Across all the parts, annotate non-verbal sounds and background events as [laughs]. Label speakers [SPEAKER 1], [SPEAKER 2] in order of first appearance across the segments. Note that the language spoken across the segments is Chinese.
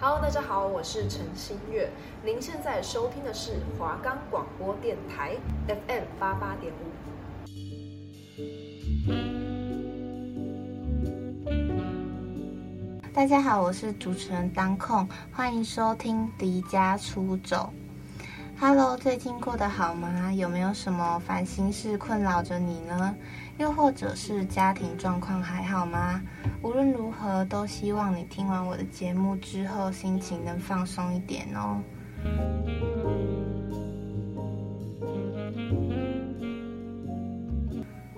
[SPEAKER 1] Hello，大家好，我是陈新月。您现在收听的是华冈广播电台 FM 八八点五。
[SPEAKER 2] 大家好，我是主持人当控，欢迎收听离家出走。Hello，最近过得好吗？有没有什么烦心事困扰着你呢？又或者是家庭状况还好吗？无论如何，都希望你听完我的节目之后，心情能放松一点哦。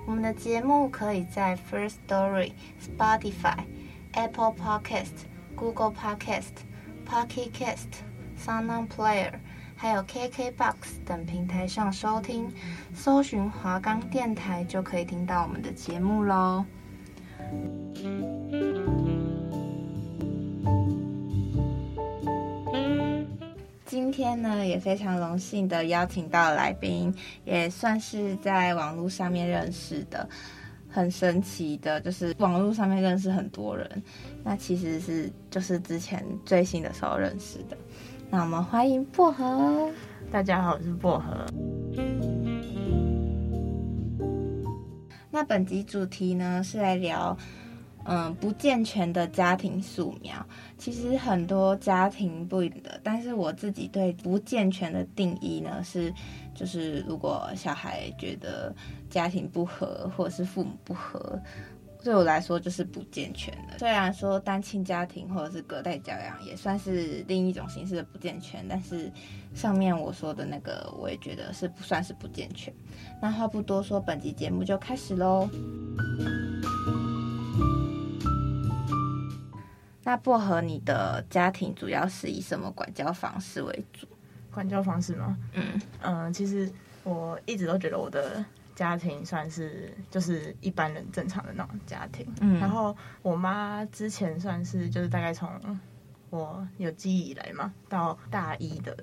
[SPEAKER 2] 我们的节目可以在 First Story、Spotify、Apple Podcast、Google Podcast、Pocket Cast、Sound Player。还有 KKBOX 等平台上收听，搜寻华冈电台就可以听到我们的节目喽。今天呢，也非常荣幸的邀请到来宾，也算是在网络上面认识的，很神奇的，就是网络上面认识很多人，那其实是就是之前追星的时候认识的。那我们欢迎薄荷。
[SPEAKER 3] 大家好，我是薄荷。
[SPEAKER 2] 那本集主题呢，是来聊，嗯，不健全的家庭素描。其实很多家庭不的，但是我自己对不健全的定义呢，是就是如果小孩觉得家庭不和，或者是父母不和。对我来说就是不健全的。虽然说单亲家庭或者是隔代教养也算是另一种形式的不健全，但是上面我说的那个我也觉得是不算是不健全。那话不多说，本集节目就开始喽。那薄荷，你的家庭主要是以什么管教方式为主？
[SPEAKER 3] 管教方式吗？嗯嗯、呃，其实我一直都觉得我的。家庭算是就是一般人正常的那种家庭，嗯，然后我妈之前算是就是大概从我有记忆以来嘛，到大一的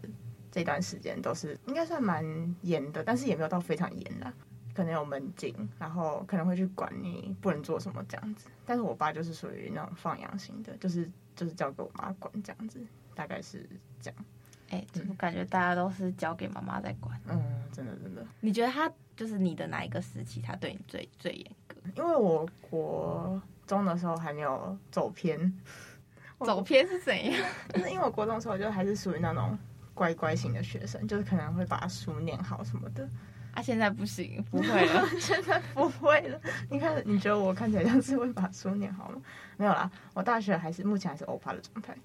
[SPEAKER 3] 这段时间都是应该算蛮严的，但是也没有到非常严啦，可能有门禁，然后可能会去管你不能做什么这样子。但是我爸就是属于那种放养型的，就是就是交给我妈管这样子，大概是这样。
[SPEAKER 2] 哎、欸，怎么感觉大家都是交给妈妈在管？
[SPEAKER 3] 嗯，真的真的。
[SPEAKER 2] 你觉得他就是你的哪一个时期，他对你最最严格？
[SPEAKER 3] 因为我国中的时候还没有走偏，[laughs]
[SPEAKER 2] 走偏是怎样？[laughs]
[SPEAKER 3] 就是因为我国中的时候就还是属于那种乖乖型的学生，就是可能会把书念好什么的。
[SPEAKER 2] 啊，现在不行，[laughs] 不会了，
[SPEAKER 3] 现在不会了。你看，你觉得我看起来像是会把书念好吗？没有啦，我大学还是目前还是欧巴的状态。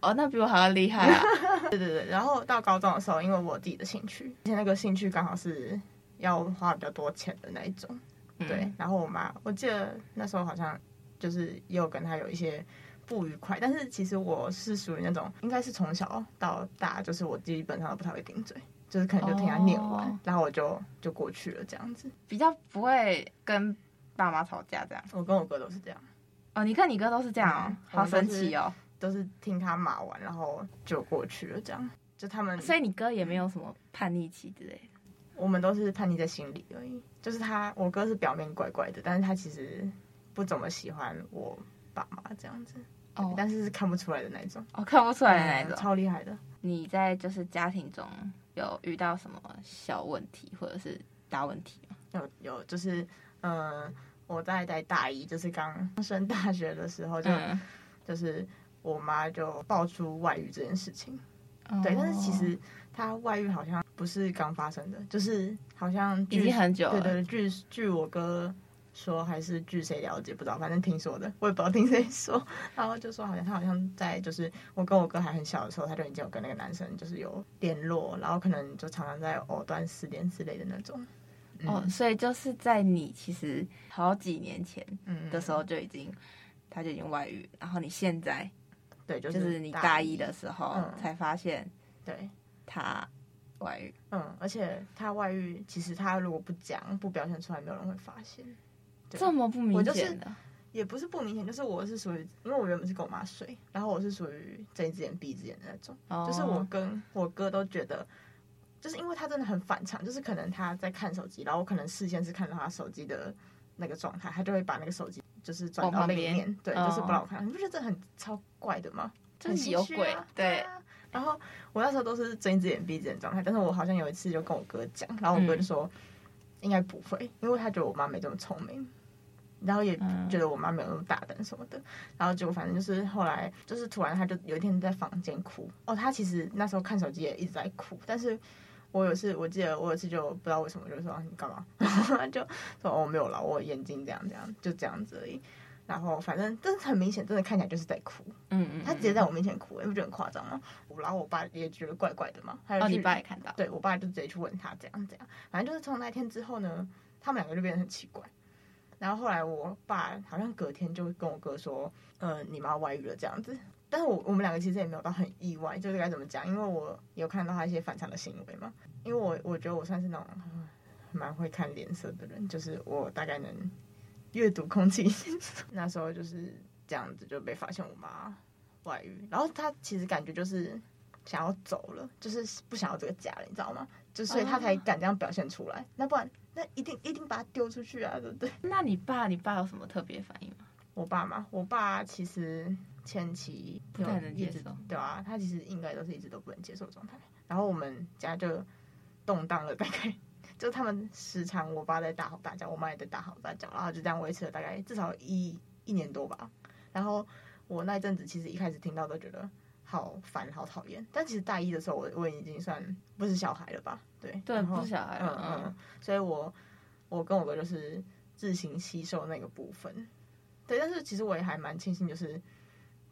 [SPEAKER 2] 哦，那比我还要厉害啊！
[SPEAKER 3] 对对对，然后到高中的时候，因为我自己的兴趣，而且那个兴趣刚好是要花比较多钱的那一种，对。嗯、然后我妈，我记得那时候好像就是也有跟她有一些不愉快，但是其实我是属于那种，应该是从小到大，就是我基本上都不太会顶嘴，就是可能就听她念完，哦、然后我就就过去了这样子，
[SPEAKER 2] 比较不会跟爸妈吵架这样。
[SPEAKER 3] 我跟我哥都是这样。
[SPEAKER 2] 哦，你跟你哥都是这样哦，嗯、好神奇哦。
[SPEAKER 3] 都是听他骂完，然后就过去了，这样就他们。
[SPEAKER 2] 所以你哥也没有什么叛逆期之类的。
[SPEAKER 3] 我们都是叛逆在心里而已。就是他，我哥是表面怪怪的，但是他其实不怎么喜欢我爸妈这样子。哦。但是是看不出来的那种。
[SPEAKER 2] 哦，看不出来的那种。
[SPEAKER 3] 嗯，超厉害的。
[SPEAKER 2] 你在就是家庭中有遇到什么小问题或者是大问题吗？
[SPEAKER 3] 有有，就是嗯、呃，我在在大一，就是刚升大学的时候就、嗯、就是。我妈就爆出外遇这件事情，oh. 对，但是其实她外遇好像不是刚发生的，就是好像
[SPEAKER 2] 已经很久了。
[SPEAKER 3] 对对，据据我哥说，还是据谁了解不知道，反正听说的，我也不知道听谁说。然后就说好像他好像在就是我跟我哥还很小的时候，他就已经有跟那个男生就是有联络，然后可能就常常在藕断丝连之类的那种。
[SPEAKER 2] 哦、嗯，oh, 所以就是在你其实好几年前的时候就已经，嗯、他就已经外遇，然后你现在。
[SPEAKER 3] 对，就是，
[SPEAKER 2] 就是你大一的时候才发现，
[SPEAKER 3] 对，
[SPEAKER 2] 他外遇，
[SPEAKER 3] 嗯，而且他外遇，其实他如果不讲、不表现出来，没有人会发现。
[SPEAKER 2] 这么不明显的，
[SPEAKER 3] 就是，也不是不明显，就是我是属于，因为我原本是跟我妈睡，然后我是属于睁一只眼闭一只眼的那种，哦，就是我跟我哥都觉得，就是因为他真的很反常，就是可能他在看手机，然后我可能视线是看到他手机的那个状态，他就会把那个手机。就是转到另一面，对，就是不好看。你不觉得这很超怪的吗？
[SPEAKER 2] 就是有鬼，
[SPEAKER 3] 啊、
[SPEAKER 2] 对。
[SPEAKER 3] 啊、然后我那时候都是睁一只眼闭一只眼状态，但是我好像有一次就跟我哥讲，然后我哥就说、嗯、应该不会，因为他觉得我妈没这么聪明。然后也觉得我妈没有那么大胆什么的，嗯、然后结果反正就是后来就是突然他就有一天在房间哭。哦，他其实那时候看手机也一直在哭，但是我有次我记得我有次就不知道为什么就说你干嘛，[laughs] 然后他就说哦没有了，我眼睛这样这样就这样子而已，然后反正真的很明显，真的看起来就是在哭，嗯嗯，他直接在我面前哭，你不觉得很夸张吗？然后我爸也觉得怪怪的嘛，还有、
[SPEAKER 2] 哦、你爸也看到，
[SPEAKER 3] 对我爸就直接去问他这样这样，反正就是从那天之后呢，他们两个就变得很奇怪。然后后来我爸好像隔天就跟我哥说，呃，你妈外遇了这样子。但是我我们两个其实也没有到很意外，就是该怎么讲？因为我有看到他一些反常的行为嘛。因为我我觉得我算是那种蛮会看脸色的人，就是我大概能阅读空气。[laughs] 那时候就是这样子就被发现我妈外遇，然后他其实感觉就是想要走了，就是不想要这个家了，你知道吗？就所以他才敢这样表现出来。那不然。那一定一定把他丢出去啊，对不对？
[SPEAKER 2] 那你爸，你爸有什么特别反应吗？
[SPEAKER 3] 我爸嘛，我爸其实前期
[SPEAKER 2] 不太能接受，
[SPEAKER 3] 对啊，他其实应该都是一直都不能接受的状态。然后我们家就动荡了大概，就他们时常我爸在大吼大叫，我妈也在大吼大叫，然后就这样维持了大概至少一一年多吧。然后我那一阵子其实一开始听到都觉得。好烦，好讨厌。但其实大一的时候，我我已经算不是小孩了吧？对，
[SPEAKER 2] 对，不是小孩了。
[SPEAKER 3] 嗯嗯。所以我我跟我哥就是自行吸收那个部分。对，但是其实我也还蛮庆幸，就是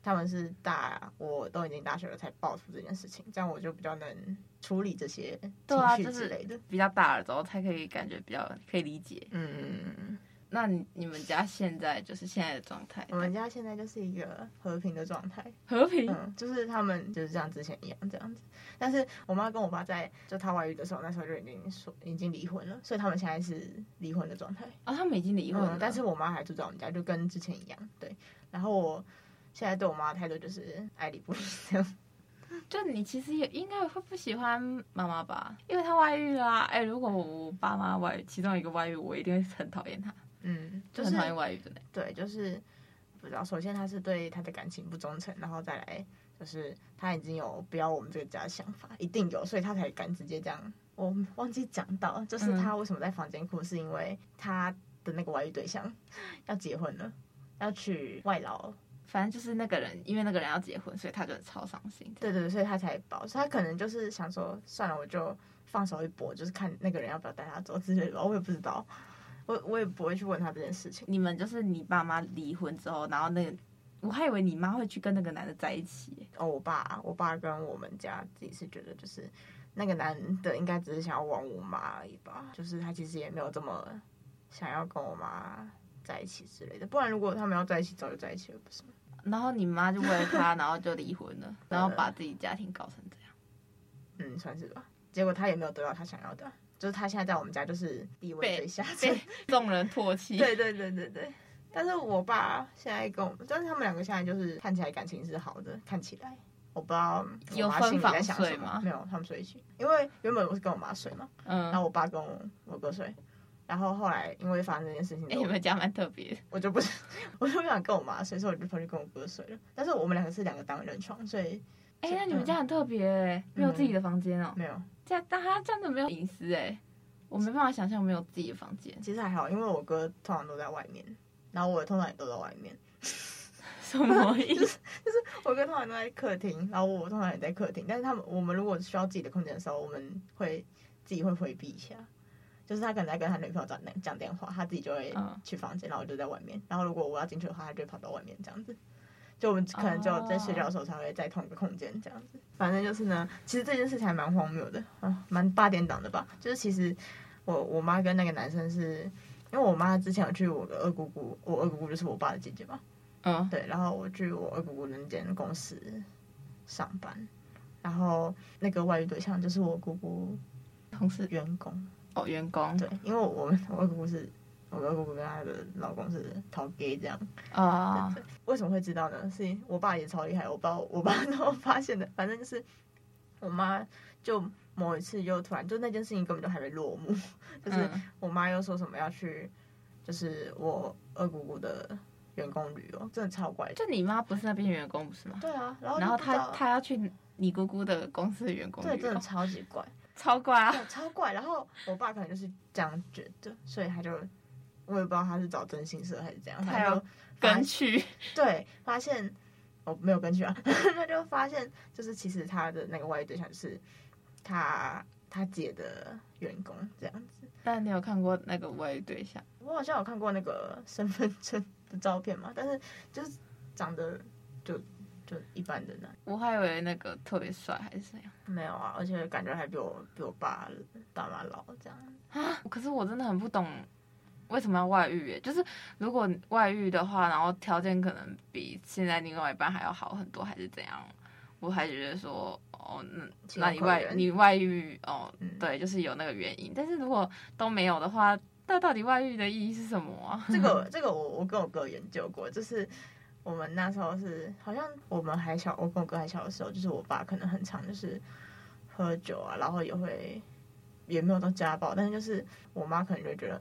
[SPEAKER 3] 他们是大，我都已经大学了才爆出这件事情，这样我就比较能处理这些情绪之类的。
[SPEAKER 2] 比较大了之后，才可以感觉比较可以理解。嗯。那你你们家现在就是现在的状态？
[SPEAKER 3] 我们家现在就是一个和平的状态，
[SPEAKER 2] 和平，
[SPEAKER 3] 嗯，就是他们就是像之前一样这样子。但是我妈跟我爸在就他外遇的时候，那时候就已经说已经离婚了，所以他们现在是离婚的状态。
[SPEAKER 2] 啊、哦，他们已经离婚了，
[SPEAKER 3] 嗯，但是我妈还住在我们家，就跟之前一样。对，然后我现在对我妈的态度就是爱理不理这样。[laughs]
[SPEAKER 2] 就你其实也应该会不喜欢妈妈吧？因为她外遇啦。哎，如果我爸妈外遇，其中一个外遇，我一定会很讨厌他。
[SPEAKER 3] 嗯，
[SPEAKER 2] 就是很讨厌外遇的。
[SPEAKER 3] 对，就是不知道。首先，他是对他的感情不忠诚，然后再来就是他已经有不要我们这个家的想法，一定有，所以他才敢直接这样。我忘记讲到，就是他为什么在房间哭，是因为他的那个外遇对象 [laughs] 要结婚了，要娶外劳。
[SPEAKER 2] 反正就是那个人，因为那个人要结婚，所以他就超伤心。
[SPEAKER 3] 对对对，所以他才保。所以他可能就是想说，算了，我就放手一搏，就是看那个人要不要带他走之类的。我也不知道。我我也不会去问他这件事情。
[SPEAKER 2] 你们就是你爸妈离婚之后，然后那个，我还以为你妈会去跟那个男的在一起。
[SPEAKER 3] 哦，我爸，我爸跟我们家自己是觉得，就是那个男的应该只是想要玩我妈而已吧，就是他其实也没有这么想要跟我妈在一起之类的。不然如果他们要在一起，早就在一起了，不是吗？
[SPEAKER 2] 然后你妈就为了他，然后就离婚了，然后把自己家庭搞成这样。
[SPEAKER 3] 嗯，算是吧。结果他也没有得到他想要的。就是他现在在我们家就是地位最下层，[laughs]
[SPEAKER 2] 被众人唾弃。
[SPEAKER 3] 对对对对对。但是我爸现在跟我们，但是他们两个现在就是看起来感情是好的，看起来我不知道我妈心里在想什么。没有，他们睡一起。因为原本我是跟我妈睡嘛，嗯，然后我爸跟我我哥睡，然后后来因为发生这件事情，
[SPEAKER 2] 哎，你们家蛮特别，
[SPEAKER 3] 我就不是，我就不想跟我妈睡，所以我就跑去跟我哥睡了。但是我们两个是两个单人床，所以，
[SPEAKER 2] 哎，那你们家很特别，没有自己的房间哦？
[SPEAKER 3] 没有。
[SPEAKER 2] 这样，但他真的没有隐私哎，我没办法想象没有自己的房间。
[SPEAKER 3] 其实还好，因为我哥通常都在外面，然后我通常也都在外面。[laughs]
[SPEAKER 2] 什么 [laughs] 意思？
[SPEAKER 3] 就是我哥通常都在客厅，然后我通常也在客厅。但是他们，我们如果需要自己的空间的时候，我们会自己会回避一下。就是他可能在跟他女朋友讲讲电话，他自己就会去房间，然后我就在外面。然后如果我要进去的话，他就会跑到外面这样子。就我们可能就在睡觉的时候才会在同一个空间这样子，反正就是呢，其实这件事情还蛮荒谬的啊，蛮八点档的吧。就是其实我我妈跟那个男生是，因为我妈之前有去我的二姑姑，我二姑姑就是我爸的姐姐嘛，嗯，对，然后我去我二姑姑那间公司上班，然后那个外遇对象就是我姑姑
[SPEAKER 2] 同事
[SPEAKER 3] 员工
[SPEAKER 2] 哦，员工
[SPEAKER 3] 对，因为我们我二姑姑是。我二姑姑跟她的老公是讨 gay 这样
[SPEAKER 2] 啊？Uh.
[SPEAKER 3] 为什么会知道呢？是我爸也超厉害，我爸我爸 [laughs] 都发现的。反正就是我妈就某一次又突然就那件事情根本就还没落幕，就是我妈又说什么要去，就是我二姑姑的员工旅游，真的超怪。
[SPEAKER 2] 就你妈不是那边员工不是吗？
[SPEAKER 3] 对啊，然后
[SPEAKER 2] 然后她她要去你姑姑的公司的员工旅游，
[SPEAKER 3] 对，真的超级怪，
[SPEAKER 2] 超怪啊，
[SPEAKER 3] 超怪。然后我爸可能就是这样觉得，所以他就我也不知道他是找真心社还是怎样，他就
[SPEAKER 2] 跟去，[laughs]
[SPEAKER 3] 对，发现我、哦、没有跟去啊，[laughs] 他就发现就是其实他的那个外遇对象是他他姐的员工这样子。
[SPEAKER 2] 但你有看过那个外遇对象？
[SPEAKER 3] 我好像有看过那个身份证的照片嘛，但是就是长得就就一般的男。
[SPEAKER 2] 我还以为那个特别帅还是怎样？
[SPEAKER 3] 没有啊，而且感觉还比我比我爸爸妈老这样 [gasps]
[SPEAKER 2] 啊。可是我真的很不懂为什么要外遇耶？就是如果外遇的话，然后条件可能比现在另外一半还要好很多，还是怎样？我还觉得说哦，那那你外你外遇哦，嗯、对，就是有那个原因。但是如果都没有的话，那到底外遇的意义是什么啊？
[SPEAKER 3] 这个 [laughs] 这个我我跟我哥研究过，就是我们那时候是好像我们还小，我跟我哥还小的时候，就是我爸可能很常就是喝酒啊，然后也会也没有到家暴，但是就是我妈可能就觉得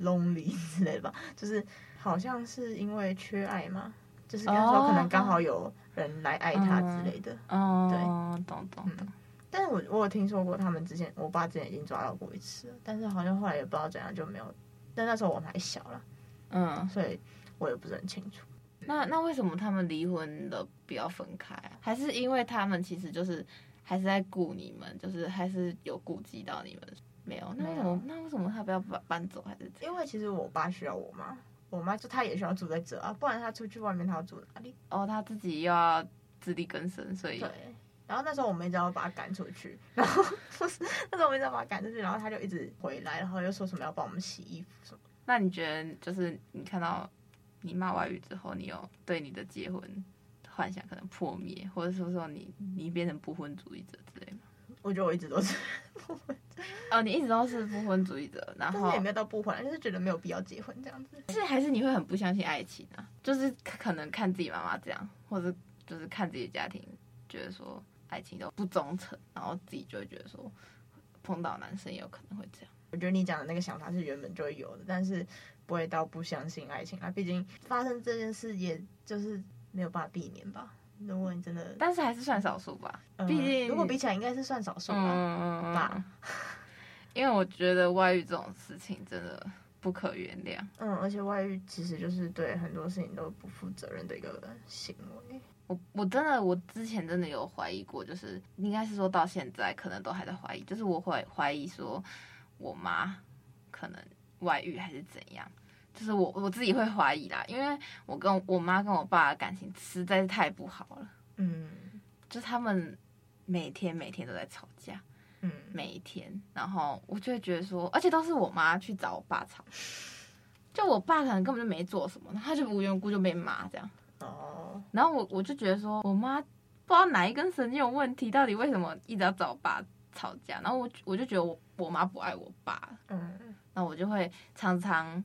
[SPEAKER 3] lonely 之类的吧，[laughs] 就是好像是因为缺爱嘛。就是那时候，可能刚好有人来爱他之类的，
[SPEAKER 2] 哦、对，懂懂懂。
[SPEAKER 3] 但是我我有听说过，他们之前我爸之前已经抓到过一次了，但是好像后来也不知道怎样就没有。但那时候我们还小了，嗯，所以我也不是很清楚。
[SPEAKER 2] 那那为什么他们离婚了不要分开啊？还是因为他们其实就是还是在顾你们，就是还是有顾及到你们？没有，那为什么那为什么他不要搬搬走？还是
[SPEAKER 3] 因为其实我爸需要我妈。我妈就她也需要住在这啊，不然她出去外面她要住哪里？
[SPEAKER 2] 哦，她自己又要自力更生，所以
[SPEAKER 3] 对。然后那时候我们一直要把她赶出去，然后不是那时候我们一直要把她赶出去，然后她就一直回来，然后又说什么要帮我们洗衣服什么。
[SPEAKER 2] 那你觉得就是你看到你骂外遇之后，你有对你的结婚幻想可能破灭，或者说说你你变成不婚主义者之类吗？
[SPEAKER 3] 我觉得我一直都是不婚。
[SPEAKER 2] 哦，你一直都是不婚主义者，然后
[SPEAKER 3] 也没有到不婚，就是觉得没有必要结婚这样子。
[SPEAKER 2] 是还是你会很不相信爱情啊？就是可能看自己妈妈这样，或者就是看自己的家庭，觉得说爱情都不忠诚，然后自己就会觉得说碰到男生也有可能会这样。
[SPEAKER 3] 我觉得你讲的那个想法是原本就会有的，但是不会到不相信爱情啊。毕竟发生这件事，也就是没有办法避免吧。如果你真的，
[SPEAKER 2] 但是还是算少数吧。毕竟、
[SPEAKER 3] 嗯、如果比起来，应该是算少数吧。嗯吧，[laughs]
[SPEAKER 2] 因为我觉得外遇这种事情真的不可原谅。
[SPEAKER 3] 嗯，而且外遇其实就是对很多事情都不负责任的一个行为。
[SPEAKER 2] 我我真的我之前真的有怀疑过，就是应该是说到现在可能都还在怀疑，就是我会怀疑说我妈可能外遇还是怎样。就是我我自己会怀疑啦，因为我跟我妈跟我爸的感情实在是太不好了。嗯，就是他们每天每天都在吵架，嗯，每一天，然后我就会觉得说，而且都是我妈去找我爸吵，就我爸可能根本就没做什么，他就无缘无故就被骂这样。哦，然后我我就觉得说，我妈不知道哪一根神经有问题，到底为什么一直要找我爸吵架？然后我我就觉得我我妈不爱我爸，嗯，那我就会常常。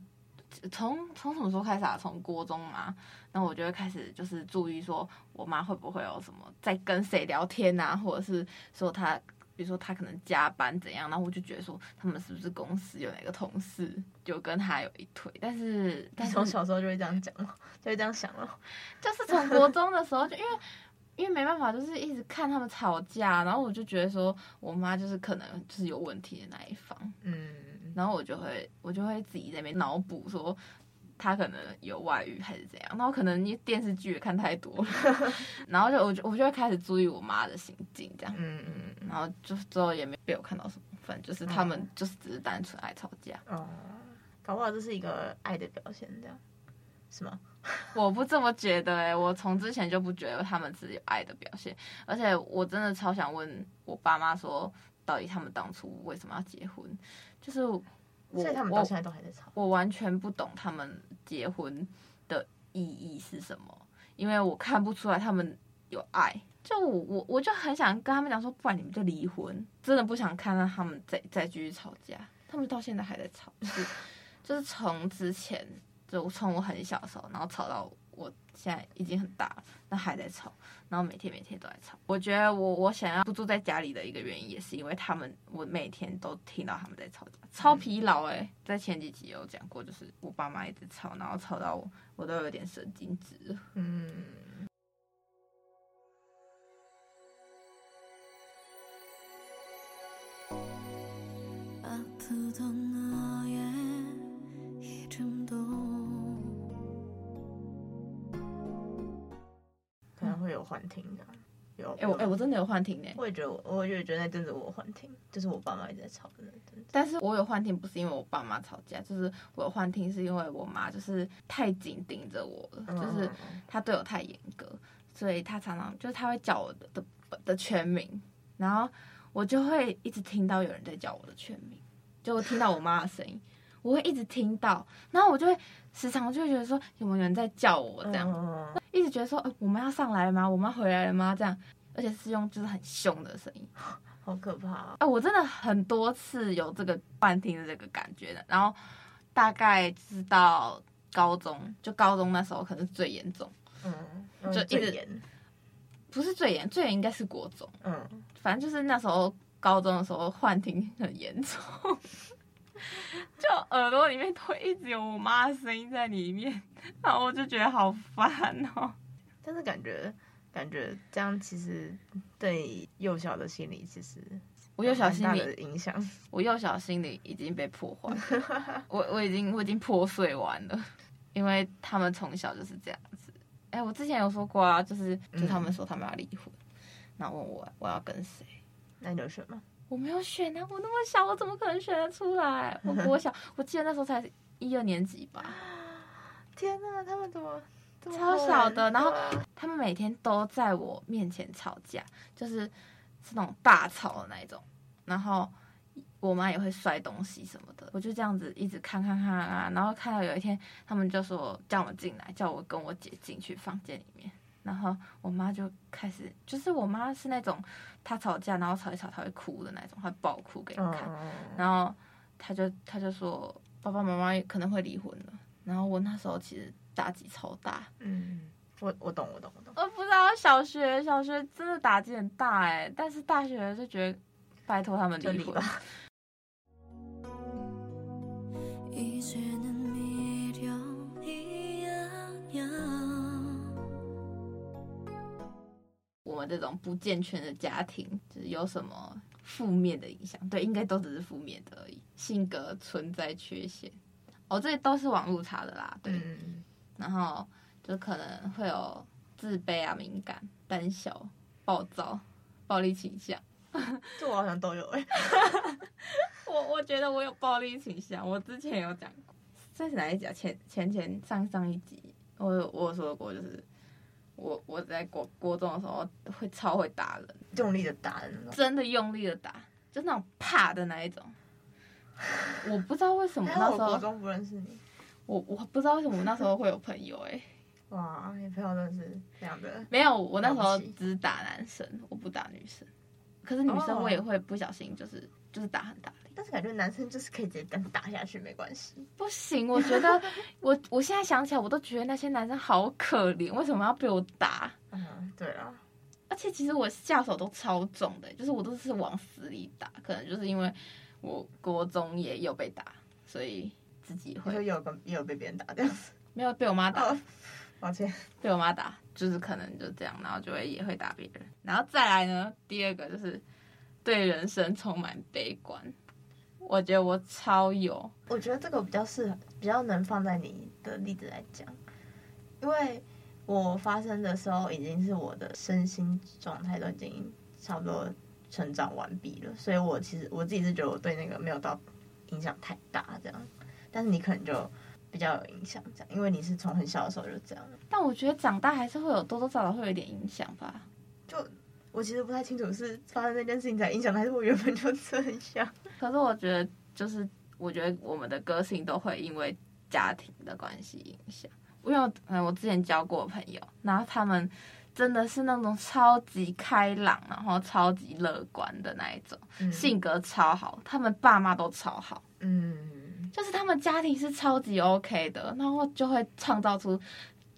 [SPEAKER 2] 从从什么时候开始啊？从国中嘛，然后我就会开始就是注意说，我妈会不会有什么在跟谁聊天啊，或者是说她，比如说她可能加班怎样，然后我就觉得说，他们是不是公司有哪个同事就跟她有一腿？但是，但是
[SPEAKER 3] 从小时候就会这样讲了，就会这样想了，[laughs]
[SPEAKER 2] 就是从国中的时候就因为因为没办法，就是一直看他们吵架，然后我就觉得说我妈就是可能就是有问题的那一方，嗯。然后我就会，我就会自己在那边脑补说，他可能有外遇还是怎样。然后可能你电视剧也看太多了，[laughs] 然后就我就我就会开始注意我妈的行径这样。嗯嗯。然后就之后也没被我看到什么，反正就是他们就是只是单纯爱吵架。哦。
[SPEAKER 3] 搞不好这是一个爱的表现，这样是吗？[laughs]
[SPEAKER 2] 我不这么觉得哎、欸，我从之前就不觉得他们是有爱的表现，而且我真的超想问我爸妈说。到底他们当初为什么要结婚？就是我，
[SPEAKER 3] 所以他们到现在都还在吵。
[SPEAKER 2] 我完全不懂他们结婚的意义是什么，因为我看不出来他们有爱。就我我我就很想跟他们讲说，不然你们就离婚。真的不想看到他们再再继续吵架。他们到现在还在吵，就是就是从之前就从我很小的时候，然后吵到我现在已经很大了，那还在吵，然后每天每天都在吵。我觉得我我想要不住在家里的一个原因，也是因为他们，我每天都听到他们在吵架，超疲劳哎、欸。在前几集有讲过，就是我爸妈一直吵，然后吵到我，我都有点神经质。嗯。
[SPEAKER 3] 幻听的，有
[SPEAKER 2] 哎我哎我真的有幻听呢。
[SPEAKER 3] 我也觉得我我也觉得那阵子我幻听，就是我爸妈一直在吵的那阵。
[SPEAKER 2] 但是我有幻听不是因为我爸妈吵架，就是我有幻听是因为我妈就是太紧盯着我了，就是她对我太严格，所以她常常就是她会叫我的的的全名，然后我就会一直听到有人在叫我的全名。就我听到我妈的声音，我会一直听到，然后我就会时常就会觉得说有没有人在叫我这样，直觉得说，呃，我们要上来了吗？我们要回来了吗？这样，而且是用就是很凶的声音，[laughs]
[SPEAKER 3] 好可怕啊！
[SPEAKER 2] 啊，我真的很多次有这个幻听的这个感觉的，然后大概知道高中，就高中那时候可能最严重，
[SPEAKER 3] 嗯，
[SPEAKER 2] 就一直不是最严，最严应该是国中，嗯，反正就是那时候。高中的时候幻听很严重，[laughs] 就耳朵里面都一直有我妈的声音在里面，[laughs] 然后我就觉得好烦哦。
[SPEAKER 3] 但是感觉感觉这样其实对幼小的心理其实
[SPEAKER 2] 我幼小心理
[SPEAKER 3] 的影响，
[SPEAKER 2] 我幼小心理已经被破坏，[laughs] 我我已经我已经破碎完了，因为他们从小就是这样子。哎，我之前有说过啊，就是就他们说他们要离婚，嗯、问我我要跟谁。
[SPEAKER 3] 那你有选吗？
[SPEAKER 2] 我没有选啊，我那么小，我怎么可能选得出来？我 [laughs] 我小，我记得那时候才一二年级吧。[gasps]
[SPEAKER 3] 天哪，他们怎么，
[SPEAKER 2] 超小的？然后他们每天都在我面前吵架，就是是那种大吵的那一种。然后我妈也会摔东西什么的。我就这样子一直看看看啊，然后看到有一天，他们就说叫我进来，叫我跟我姐进去房间里面。然后我妈就开始，就是我妈是那种，她吵架然后吵一吵，她会哭的那种，她爆哭给你看。嗯、然后她就她就说，爸爸妈妈可能会离婚了。然后我那时候其实打击超大。
[SPEAKER 3] 嗯，我我懂我懂我懂。
[SPEAKER 2] 我不知道小学小学真的打击很大哎，但是大学就觉得拜托他们离婚。[laughs] 们这种不健全的家庭，就是有什么负面的影响？对，应该都只是负面的而已。性格存在缺陷，哦，这些都是网络查的啦。对，嗯、然后就可能会有自卑啊、敏感、胆小、暴躁、暴力倾向。[laughs]
[SPEAKER 3] 这我好像都有哎、欸。
[SPEAKER 2] 我我觉得我有暴力倾向，我之前有讲过。这是哪一集啊？前前前上上一集，我有我有说过，就是。我我在国国中的时候会超会打人，
[SPEAKER 3] 用力的打人，
[SPEAKER 2] 真的用力的打，就那种怕的那一种。[laughs] 我不知道为什么那时候
[SPEAKER 3] 国中不认识你，
[SPEAKER 2] 我我不知道为什么我那时候会有朋友哎、欸。
[SPEAKER 3] 哇，你朋友认识这样的？
[SPEAKER 2] 没有，我那时候只打男生，我不打女生。可是女生我也会不小心，就是、oh. 就是打很大力。
[SPEAKER 3] 但是感觉男生就是可以直接跟打下去，没关系。
[SPEAKER 2] 不行，我觉得 [laughs] 我我现在想起来，我都觉得那些男生好可怜，为什么要被我打？
[SPEAKER 3] 嗯，对啊。
[SPEAKER 2] 而且其实我下手都超重的，就是我都是往死里打。可能就是因为我国中也有被打，所以自己会
[SPEAKER 3] 也有跟也有被别人打这样子，
[SPEAKER 2] 没有被我妈打。Oh.
[SPEAKER 3] 抱歉，
[SPEAKER 2] 被我妈打，就是可能就这样，然后就会也会打别人，然后再来呢，第二个就是对人生充满悲观。我觉得我超有，
[SPEAKER 3] 我觉得这个比较适合，比较能放在你的例子来讲，因为我发生的时候已经是我的身心状态都已经差不多成长完毕了，所以我其实我自己是觉得我对那个没有到影响太大这样，但是你可能就。比较有影响，这样，因为你是从很小的时候就这样。
[SPEAKER 2] 但我觉得长大还是会有多多少少会有一点影响吧。
[SPEAKER 3] 就我其实不太清楚是发生那件事情才影响，还是我原本就这样。[laughs]
[SPEAKER 2] 可是我觉得，就是我觉得我们的个性都会因为家庭的关系影响。因为嗯，我之前交过朋友，然后他们真的是那种超级开朗，然后超级乐观的那一种，嗯、性格超好，他们爸妈都超好。嗯。就是他们家庭是超级 OK 的，然后就会创造出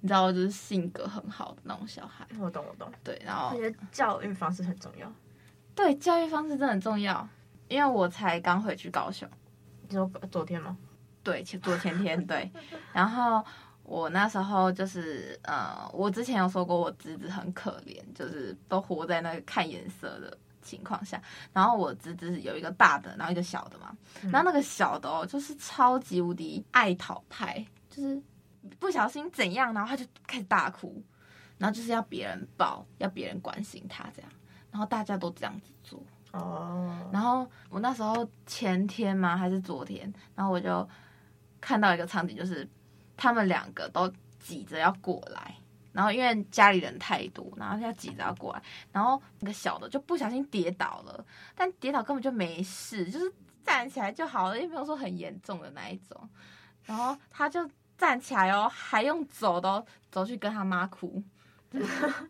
[SPEAKER 2] 你知道，就是性格很好的那种小孩。
[SPEAKER 3] 我懂，我懂。
[SPEAKER 2] 对，然后
[SPEAKER 3] 我觉得教育方式很重要。
[SPEAKER 2] 对，教育方式真的很重要。因为我才刚回去高雄，
[SPEAKER 3] 你说昨天吗？
[SPEAKER 2] 对，前昨前天对。然后我那时候就是呃，我之前有说过，我侄子很可怜，就是都活在那个看颜色的情况下。然后我侄子有一个大的，然后一个小的嘛。然后那个小的哦，就是超级无敌爱讨拍，就是不小心怎样，然后他就开始大哭，然后就是要别人抱，要别人关心他这样。然后大家都这样子做
[SPEAKER 3] 哦。
[SPEAKER 2] 然后我那时候前天吗？还是昨天？然后我就看到一个场景，就是他们两个都挤着要过来，然后因为家里人太多，然后要挤着要过来，然后那个小的就不小心跌倒了，但跌倒根本就没事，就是站起来就好了，也没有说很严重的那一种。然后他就站起来哦，还用走的，走去跟他妈哭。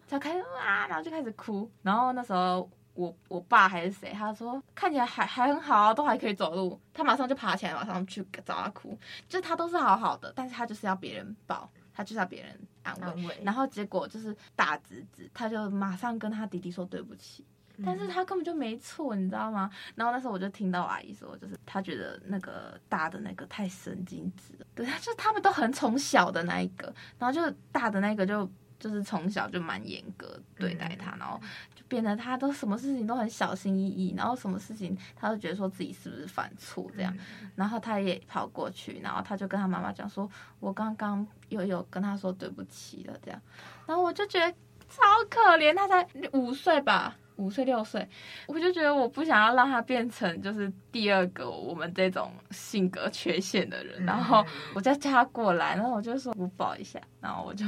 [SPEAKER 2] 就开始啊，然后就开始哭，然后那时候我我爸还是谁，他说看起来还还很好啊，都还可以走路，他马上就爬起来，马上去找他哭，就他都是好好的，但是他就是要别人抱，他就是要别人安慰，安慰，然后结果就是大侄子，他就马上跟他弟弟说对不起，但是他根本就没错，你知道吗？然后那时候我就听到我阿姨说，就是他觉得那个大的那个太神经质了，对，就他们都很宠小的那一个，然后就大的那个就。就是从小就蛮严格对待他，然后就变得他都什么事情都很小心翼翼，然后什么事情他都觉得说自己是不是犯错这样，然后他也跑过去，然后他就跟他妈妈讲说：“我刚刚又有跟他说对不起了。”这样，然后我就觉得超可怜，他才五岁吧。五岁六岁，我就觉得我不想要让他变成就是第二个我们这种性格缺陷的人，然后我就叫他过来，然后我就说我抱一下，然后我就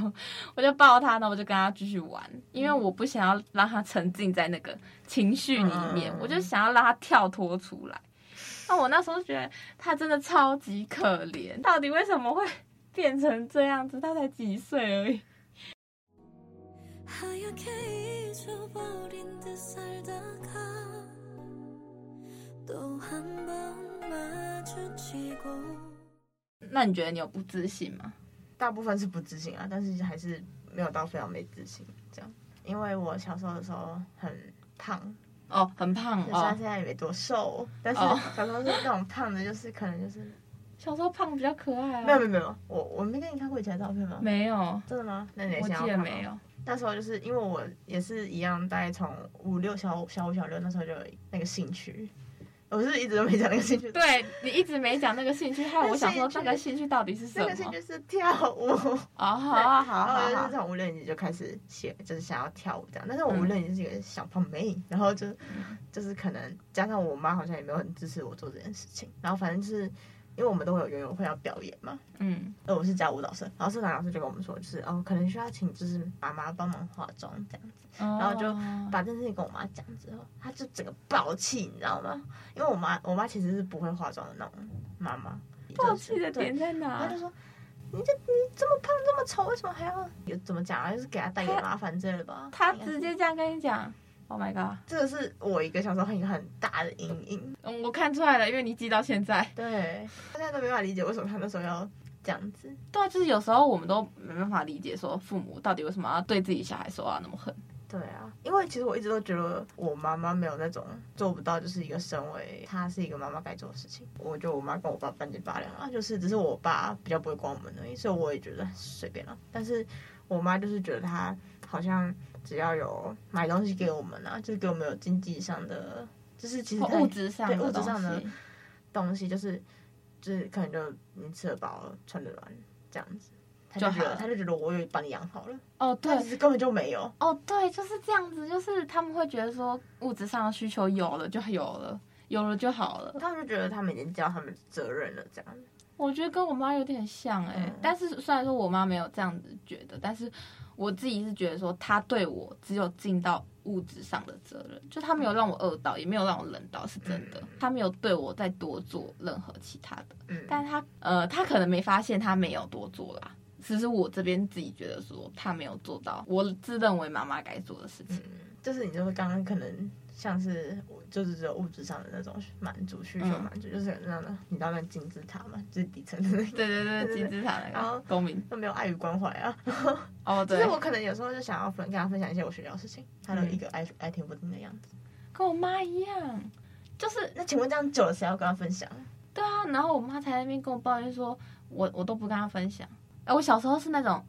[SPEAKER 2] 我就抱他，然后我就跟他继续玩，因为我不想要让他沉浸在那个情绪里面，我就想要让他跳脱出来。那我那时候觉得他真的超级可怜，到底为什么会变成这样子？他才几岁而已。那你觉得你有不自信吗？
[SPEAKER 3] 大部分是不自信啊，但是还是没有到非常没自信这样。因为我小时候的时候很胖
[SPEAKER 2] 哦，很胖哦，
[SPEAKER 3] 现在也没多瘦，但是小时候是那种胖的，就是可能就是
[SPEAKER 2] 小时候胖比较可爱啊。
[SPEAKER 3] 没有没有没有，我我没跟你看过以前的照片吗？
[SPEAKER 2] 没有，
[SPEAKER 3] 真的吗？那你
[SPEAKER 2] 我记得没有。
[SPEAKER 3] 那时候就是因为我也是一样，大概从五六小小五小六那时候就有那个兴趣。我是一直都没讲那个兴趣。对，你一直没讲那个兴趣，害我想说那个兴趣到底是什么？那个兴趣是跳舞。[laughs] 哦，好好好。然后就是从五六年级就开始写，就是想要跳舞这样。但是我五六年级是一个小胖妹，然后就就是可能加上我妈好像也没有很支持我做这件事情。然后反正就是。因为我们都会有游泳会要表演嘛，嗯，而我是教舞蹈生，然后社团老师就跟我们说，就是哦，可能需要请就是妈妈帮忙化妆这样子，哦、然后就把这件事情跟我妈讲之后，她就整个爆气，你知道吗？因为我妈我妈其实是不会化妆的那种妈妈，
[SPEAKER 2] 爆气的点在哪？
[SPEAKER 3] 她就说，你这你这么胖这么丑，为什么还要有怎么讲啊？就是给她带给麻烦之类的吧？
[SPEAKER 2] 她直接这样跟你讲。Oh my god！
[SPEAKER 3] 这个是我一个小时候很很大的阴影。
[SPEAKER 2] 嗯，我看出来了，因为你记到现在。
[SPEAKER 3] 对，大家都没法理解为什么他那时候要这样子。
[SPEAKER 2] 对啊，就是有时候我们都没办法理解，说父母到底为什么要对自己小孩说话那么狠。
[SPEAKER 3] 对啊，因为其实我一直都觉得我妈妈没有那种做不到，就是一个身为她是一个妈妈该做的事情。我觉得我妈跟我爸半斤八两啊，就是只是我爸比较不会管我们而已，所以我也觉得随便了。但是我妈就是觉得她好像。只要有买东西给我们啊，就是给我们有经济上的，就是其实
[SPEAKER 2] 物质上
[SPEAKER 3] 物质上的东西，就是就是可能就你吃得饱了，穿得暖这样子，他就觉得他就觉得我有把你养好了。
[SPEAKER 2] 哦，对，
[SPEAKER 3] 其实根本就没有。
[SPEAKER 2] 哦，对，就是这样子，就是他们会觉得说物质上的需求有了就有了，有了就好了。
[SPEAKER 3] 他们就觉得他们已经尽他们责任了，这样。
[SPEAKER 2] 我觉得跟我妈有点像哎、欸，嗯、但是虽然说我妈没有这样子觉得，但是。我自己是觉得说，他对我只有尽到物质上的责任，就他没有让我饿到，也没有让我冷到，是真的。他没有对我再多做任何其他的。嗯，但他呃，他可能没发现他没有多做啦，只是我这边自己觉得说他没有做到我自认为妈妈该做的事情。
[SPEAKER 3] 嗯，就是你就是刚刚可能像是就是只有物质上的那种满足需求满足，嗯、就是那样的你知道那金字塔嘛，就是底层的那个。
[SPEAKER 2] 对对对，金字塔那个。然后公民
[SPEAKER 3] 都没有爱与关怀啊。[laughs]
[SPEAKER 2] 哦，对。
[SPEAKER 3] 就是我可能有时候就想要分跟他分享一些我学校的事情，他的一个爱爱听不听的样子，
[SPEAKER 2] 跟我妈一样。
[SPEAKER 3] 就是那请问这样久了谁要跟他分享？
[SPEAKER 2] 对啊，然后我妈才在那边跟我抱怨说，我我都不跟他分享。哎，我小时候是那种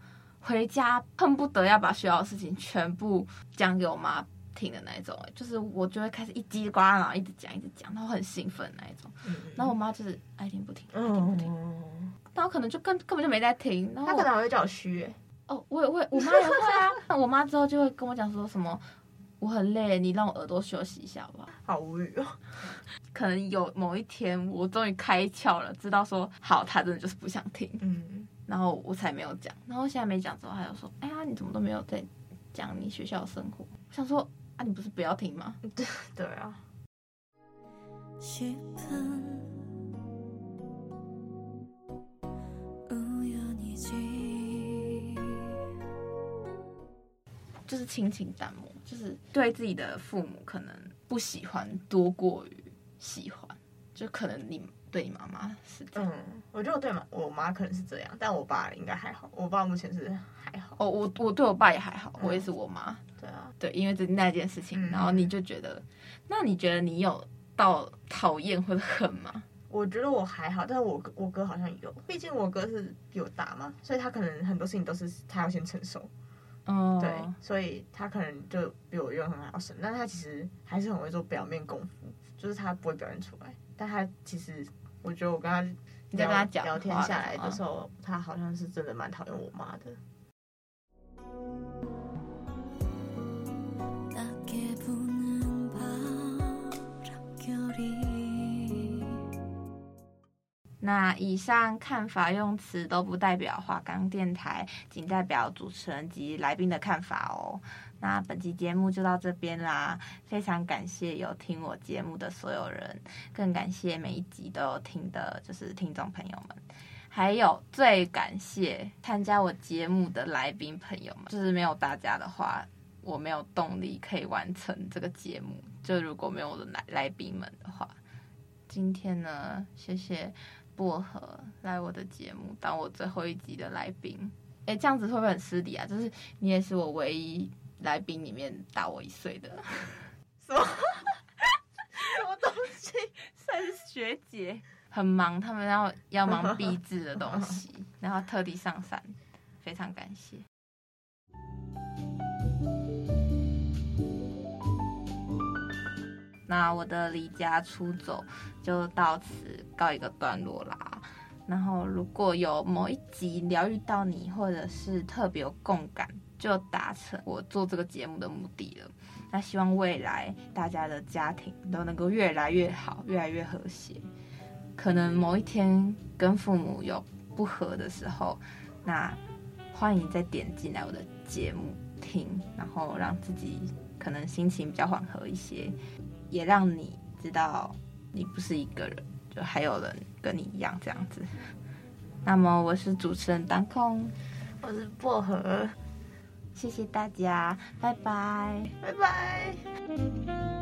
[SPEAKER 2] 回家恨不得要把学校的事情全部讲给我妈听的那一种，就是我就会开始一叽呱啦，然后一直讲一直讲，然后很兴奋那一种。嗯、然后我妈就是爱听不听，爱听不听。嗯、然后可能就根根本就没在听。然后
[SPEAKER 3] 她可能会叫我虚。
[SPEAKER 2] 哦，我也会，我妈也会啊。那 [laughs] 我妈之后就会跟我讲说什么，我很累，你让我耳朵休息一下吧。
[SPEAKER 3] 好无语哦。
[SPEAKER 2] 可能有某一天我终于开窍了，知道说好，她真的就是不想听。嗯。然后我才没有讲，然后现在没讲之后，他就说：“哎呀，你怎么都没有在讲你学校的生活？”我想说：“啊，你不是不要听吗？” [laughs]
[SPEAKER 3] 对对啊。
[SPEAKER 2] 就是亲情淡漠，就是对自己的父母可能不喜欢多过于喜欢，就可能你。对你妈妈是这样，嗯，
[SPEAKER 3] 我觉得我对妈我妈可能是这样，但我爸应该还好。我爸目前是还好。
[SPEAKER 2] 哦，我我对我爸也还好，我也是我妈。
[SPEAKER 3] 对啊，
[SPEAKER 2] 对，因为这那件事情，然后你就觉得，那你觉得你有到讨厌或者恨吗？
[SPEAKER 3] 我觉得我还好，但是我我哥好像有，毕竟我哥是比我大嘛，所以他可能很多事情都是他要先承受。哦，对，所以他可能就比我用很好省，但他其实还是很会做表面功夫，就是他不会表现出来，但他其实。我觉得我跟他
[SPEAKER 2] 你在跟他讲
[SPEAKER 3] 聊天下来的时候，他好像是真的蛮讨厌我妈的。
[SPEAKER 2] 那以上看法用词都不代表华冈电台，仅代表主持人及来宾的看法哦。那本期节目就到这边啦，非常感谢有听我节目的所有人，更感谢每一集都有听的，就是听众朋友们，还有最感谢参加我节目的来宾朋友们，就是没有大家的话，我没有动力可以完成这个节目。就如果没有我的来来宾们的话，今天呢，谢谢薄荷来我的节目当我最后一集的来宾。哎，这样子会不会很失礼啊？就是你也是我唯一。来宾里面大我一岁的，[laughs]
[SPEAKER 3] 什么 [laughs] 什么东西？
[SPEAKER 2] 算是学姐，很忙，他们要要忙毕制的东西，[laughs] 然后特地上山，非常感谢。那我的离家出走就到此告一个段落啦。然后如果有某一集疗愈到你，或者是特别有共感。就达成我做这个节目的目的了。那希望未来大家的家庭都能够越来越好，越来越和谐。可能某一天跟父母有不和的时候，那欢迎再点进来我的节目听，然后让自己可能心情比较缓和一些，也让你知道你不是一个人，就还有人跟你一样这样子。那么我是主持人当空，
[SPEAKER 3] 我是薄荷。
[SPEAKER 2] 谢谢大家，拜拜，
[SPEAKER 3] 拜拜。